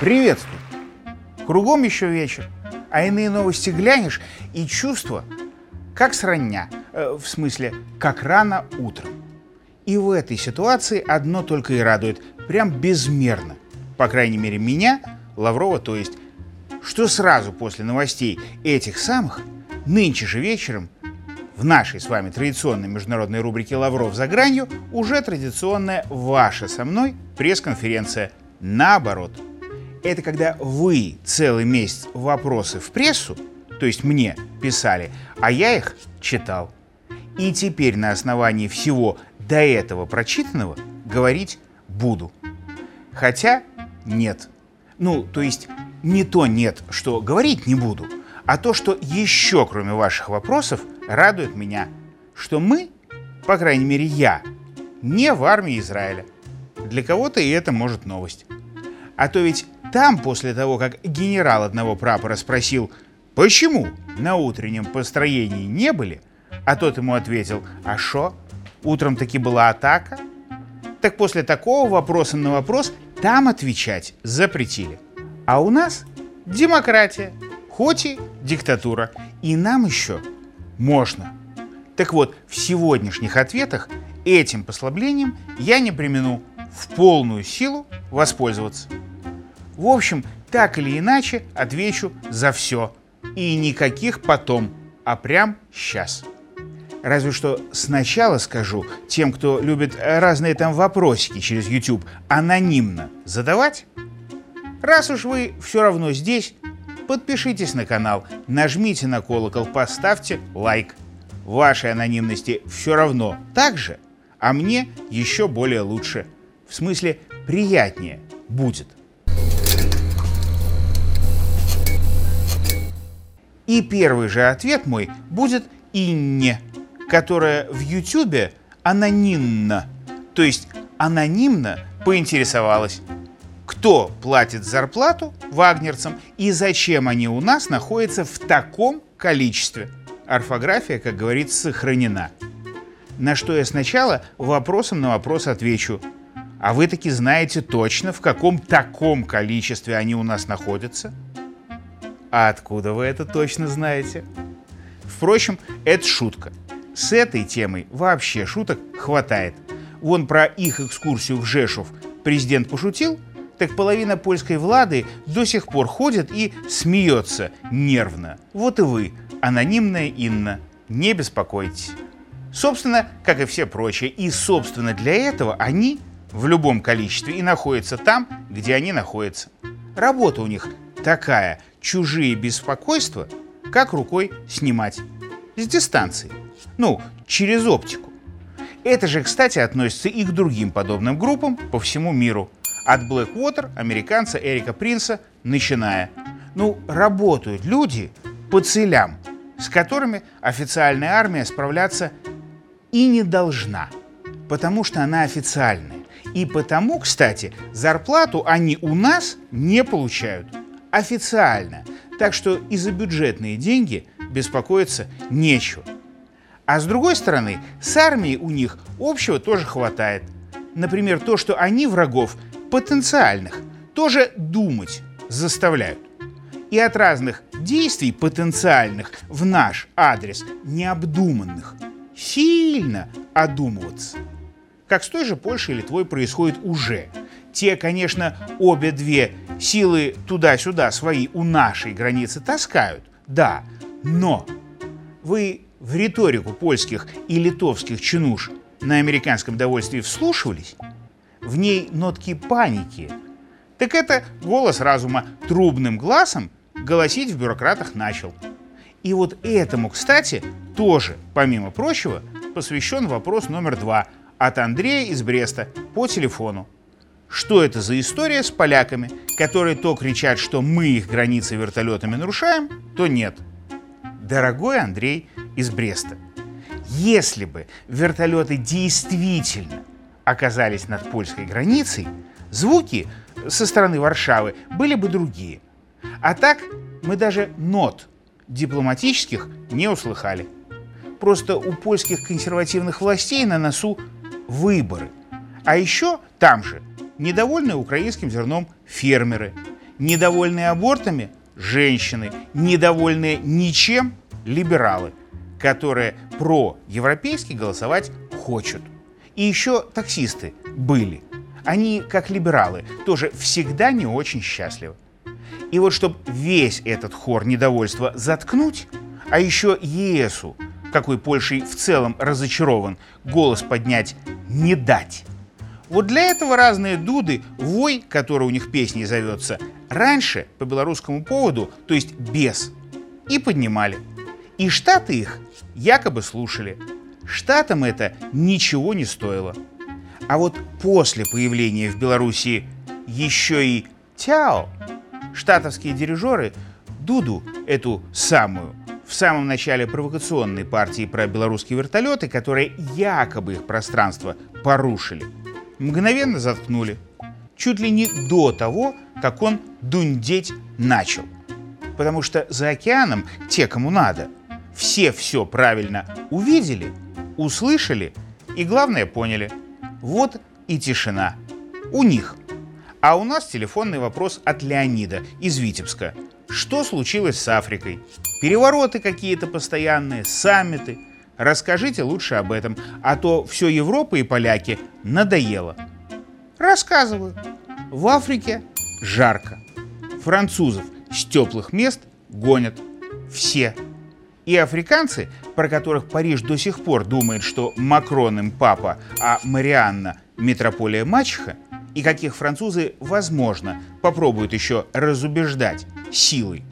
Приветствую! Кругом еще вечер, а иные новости глянешь, и чувство, как срання, э, в смысле, как рано утром. И в этой ситуации одно только и радует, прям безмерно. По крайней мере, меня, Лаврова, то есть, что сразу после новостей этих самых, нынче же вечером, в нашей с вами традиционной международной рубрике «Лавров за гранью» уже традиционная ваша со мной пресс-конференция «Наоборот» это когда вы целый месяц вопросы в прессу, то есть мне писали, а я их читал. И теперь на основании всего до этого прочитанного говорить буду. Хотя нет. Ну, то есть не то нет, что говорить не буду, а то, что еще кроме ваших вопросов радует меня, что мы, по крайней мере я, не в армии Израиля. Для кого-то и это может новость. А то ведь там, после того, как генерал одного прапора спросил, почему на утреннем построении не были, а тот ему ответил, а шо, утром таки была атака? Так после такого вопроса на вопрос там отвечать запретили. А у нас демократия, хоть и диктатура, и нам еще можно. Так вот, в сегодняшних ответах этим послаблением я не примену в полную силу воспользоваться. В общем, так или иначе отвечу за все. И никаких потом, а прям сейчас. Разве что сначала скажу тем, кто любит разные там вопросики через YouTube, анонимно задавать. Раз уж вы все равно здесь, подпишитесь на канал, нажмите на колокол, поставьте лайк. Вашей анонимности все равно так же, а мне еще более лучше. В смысле, приятнее будет. И первый же ответ мой будет «инне», которая в Ютубе анонимно, то есть анонимно поинтересовалась, кто платит зарплату вагнерцам и зачем они у нас находятся в таком количестве. Орфография, как говорится, сохранена. На что я сначала вопросом на вопрос отвечу. А вы таки знаете точно, в каком таком количестве они у нас находятся? А откуда вы это точно знаете? Впрочем, это шутка. С этой темой вообще шуток хватает. Вон про их экскурсию в Жешов президент пошутил, так половина польской влады до сих пор ходит и смеется нервно. Вот и вы, анонимная Инна, не беспокойтесь. Собственно, как и все прочие, и собственно для этого они в любом количестве и находятся там, где они находятся. Работа у них такая чужие беспокойства как рукой снимать. С дистанции. Ну, через оптику. Это же, кстати, относится и к другим подобным группам по всему миру. От Blackwater, американца Эрика Принца, начиная. Ну, работают люди по целям, с которыми официальная армия справляться и не должна, потому что она официальная. И потому, кстати, зарплату они у нас не получают официально. Так что и за бюджетные деньги беспокоиться нечего. А с другой стороны, с армией у них общего тоже хватает. Например, то, что они врагов потенциальных тоже думать заставляют. И от разных действий потенциальных в наш адрес необдуманных сильно одумываться. Как с той же Польшей или Литвой происходит уже. Те, конечно, обе две силы туда-сюда свои у нашей границы таскают, да, но вы в риторику польских и литовских чинуш на американском довольстве вслушивались? В ней нотки паники. Так это голос разума трубным глазом голосить в бюрократах начал. И вот этому, кстати, тоже, помимо прочего, посвящен вопрос номер два от Андрея из Бреста по телефону. Что это за история с поляками, которые то кричат, что мы их границы вертолетами нарушаем, то нет. Дорогой Андрей из Бреста, если бы вертолеты действительно оказались над польской границей, звуки со стороны Варшавы были бы другие. А так мы даже нот дипломатических не услыхали. Просто у польских консервативных властей на носу выборы. А еще там же недовольные украинским зерном фермеры, недовольные абортами женщины, недовольные ничем либералы, которые про-европейски голосовать хочут. И еще таксисты были. Они, как либералы, тоже всегда не очень счастливы. И вот чтобы весь этот хор недовольства заткнуть, а еще ЕСу, какой Польшей в целом разочарован, голос поднять не дать. Вот для этого разные дуды, вой, который у них песней зовется, раньше по белорусскому поводу, то есть без, и поднимали. И штаты их якобы слушали. Штатам это ничего не стоило. А вот после появления в Беларуси еще и Тяо, штатовские дирижеры Дуду, эту самую, в самом начале провокационной партии про белорусские вертолеты, которые якобы их пространство порушили, мгновенно заткнули. Чуть ли не до того, как он дундеть начал. Потому что за океаном те, кому надо, все все правильно увидели, услышали и, главное, поняли. Вот и тишина. У них. А у нас телефонный вопрос от Леонида из Витебска. Что случилось с Африкой? Перевороты какие-то постоянные, саммиты. Расскажите лучше об этом, а то все Европа и поляки надоело. Рассказываю. В Африке жарко. Французов с теплых мест гонят все. И африканцы, про которых Париж до сих пор думает, что Макрон им папа, а Марианна – метрополия мачеха, и каких французы, возможно, попробуют еще разубеждать силой.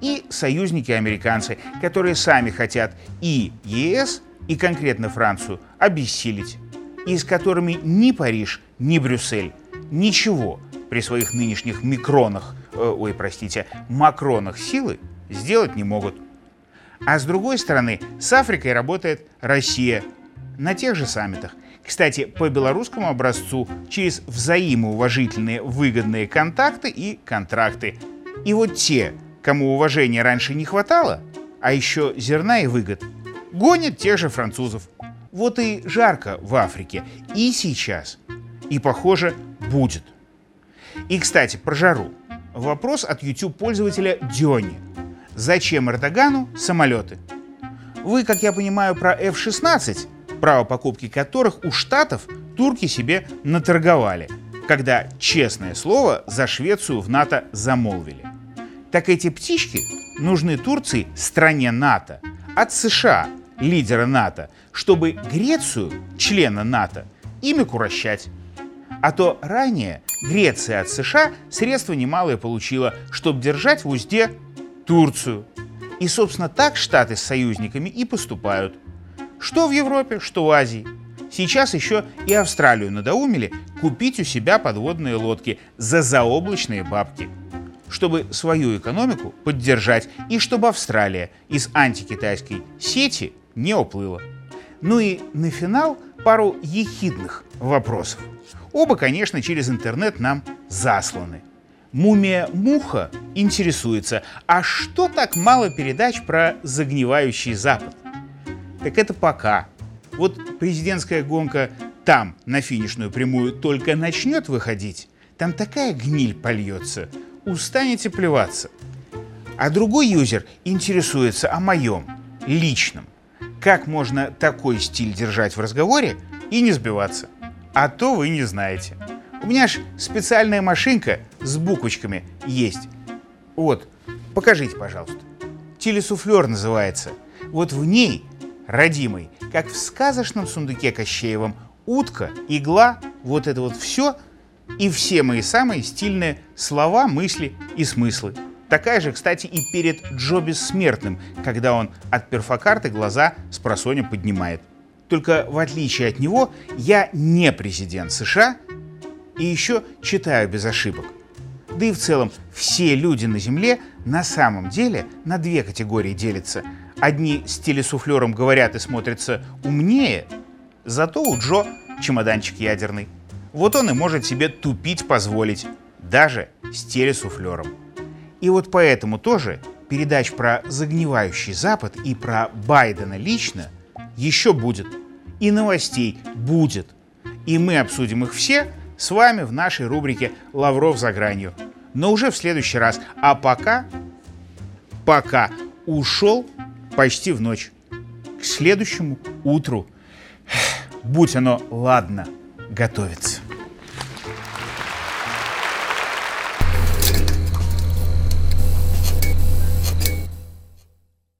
И союзники-американцы, которые сами хотят и ЕС, и конкретно Францию обессилить, и с которыми ни Париж, ни Брюссель ничего при своих нынешних микронах, э, ой, простите, макронах силы сделать не могут. А с другой стороны, с Африкой работает Россия на тех же саммитах. Кстати, по белорусскому образцу через взаимоуважительные выгодные контакты и контракты. И вот те, кому уважения раньше не хватало, а еще зерна и выгод, гонят тех же французов. Вот и жарко в Африке и сейчас. И, похоже, будет. И, кстати, про жару. Вопрос от YouTube-пользователя Дёни. Зачем Эрдогану самолеты? Вы, как я понимаю, про F-16, право покупки которых у Штатов турки себе наторговали, когда, честное слово, за Швецию в НАТО замолвили. Так эти птички нужны Турции, стране НАТО, от США, лидера НАТО, чтобы Грецию, члена НАТО, ими курощать. А то ранее Греция от США средства немалые получила, чтобы держать в узде Турцию. И, собственно, так Штаты с союзниками и поступают. Что в Европе, что в Азии. Сейчас еще и Австралию надоумили купить у себя подводные лодки за заоблачные бабки, чтобы свою экономику поддержать и чтобы Австралия из антикитайской сети не уплыла. Ну и на финал пару ехидных вопросов. Оба, конечно, через интернет нам засланы. Мумия Муха интересуется, а что так мало передач про загнивающий Запад? Так это пока. Вот президентская гонка там, на финишную прямую, только начнет выходить, там такая гниль польется, устанете плеваться. А другой юзер интересуется о моем, личном. Как можно такой стиль держать в разговоре и не сбиваться? А то вы не знаете. У меня ж специальная машинка с буквочками есть. Вот, покажите, пожалуйста. Телесуфлер называется. Вот в ней, родимый, как в сказочном сундуке Кощеевом, утка, игла, вот это вот все и все мои самые стильные слова, мысли и смыслы. Такая же, кстати, и перед Джо Бессмертным, когда он от перфокарты глаза с просонья поднимает. Только в отличие от него, я не президент США и еще читаю без ошибок. Да и в целом все люди на Земле на самом деле на две категории делятся. Одни с телесуфлером говорят и смотрятся умнее, зато у Джо чемоданчик ядерный. Вот он и может себе тупить позволить, даже с телесуфлером. И вот поэтому тоже передач про загнивающий Запад и про Байдена лично еще будет. И новостей будет И мы обсудим их все с вами в нашей рубрике «Лавров за гранью». Но уже в следующий раз. А пока, пока ушел почти в ночь. К следующему утру, будь оно ладно, готовится.